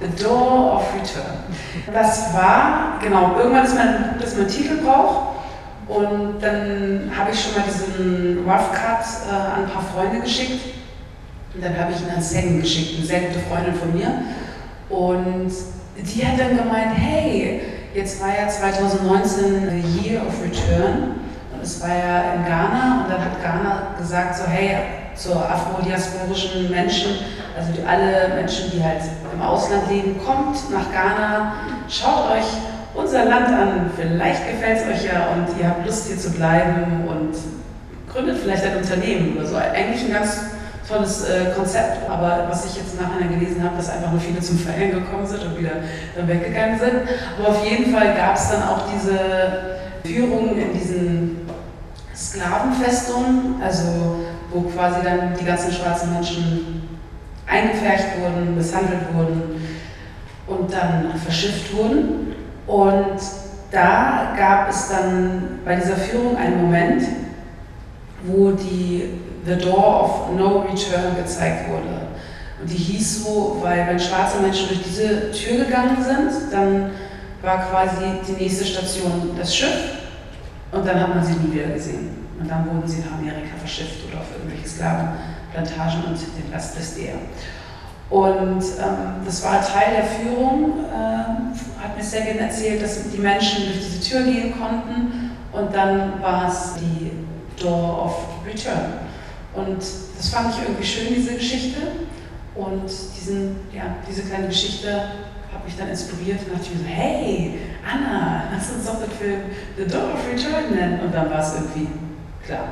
The Door of Return. Das war, genau, irgendwann ist mein, ist mein Titel braucht und dann habe ich schon mal diesen Rough Cut äh, an ein paar Freunde geschickt. Und dann habe ich ihn an Sen geschickt, eine sehr gute Freundin von mir. Und die hat dann gemeint, hey, jetzt war ja 2019 the Year of Return und es war ja in Ghana. Und dann hat Ghana gesagt so, hey, zur afrodiasporischen Menschen, also alle Menschen, die halt im Ausland leben, kommt nach Ghana, schaut euch unser Land an, vielleicht gefällt es euch ja und ihr habt Lust hier zu bleiben und gründet vielleicht ein Unternehmen oder so. Eigentlich ein ganz tolles äh, Konzept, aber was ich jetzt nachher gelesen habe, dass einfach nur viele zum Feiern gekommen sind und wieder dann weggegangen sind. Aber auf jeden Fall gab es dann auch diese Führungen in diesen Sklavenfestungen, also wo quasi dann die ganzen schwarzen Menschen eingepfercht wurden, misshandelt wurden und dann verschifft wurden. Und da gab es dann bei dieser Führung einen Moment, wo die The Door of No Return gezeigt wurde. Und die hieß so, weil wenn schwarze Menschen durch diese Tür gegangen sind, dann war quasi die nächste Station das Schiff und dann hat man sie nie wieder gesehen. Und dann wurden sie nach Amerika verschifft oder auf irgendwelche Sklavenplantagen und den Rest wisst ihr. Und ähm, das war Teil der Führung, äh, hat mir Sergen erzählt, dass die Menschen durch diese Tür gehen konnten und dann war es die Door of Return. Und das fand ich irgendwie schön, diese Geschichte. Und diesen, ja, diese kleine Geschichte hat mich dann inspiriert und dachte mir so, hey, Anna, lass uns doch den Film The Door of Return nennen. Und dann war es irgendwie klar.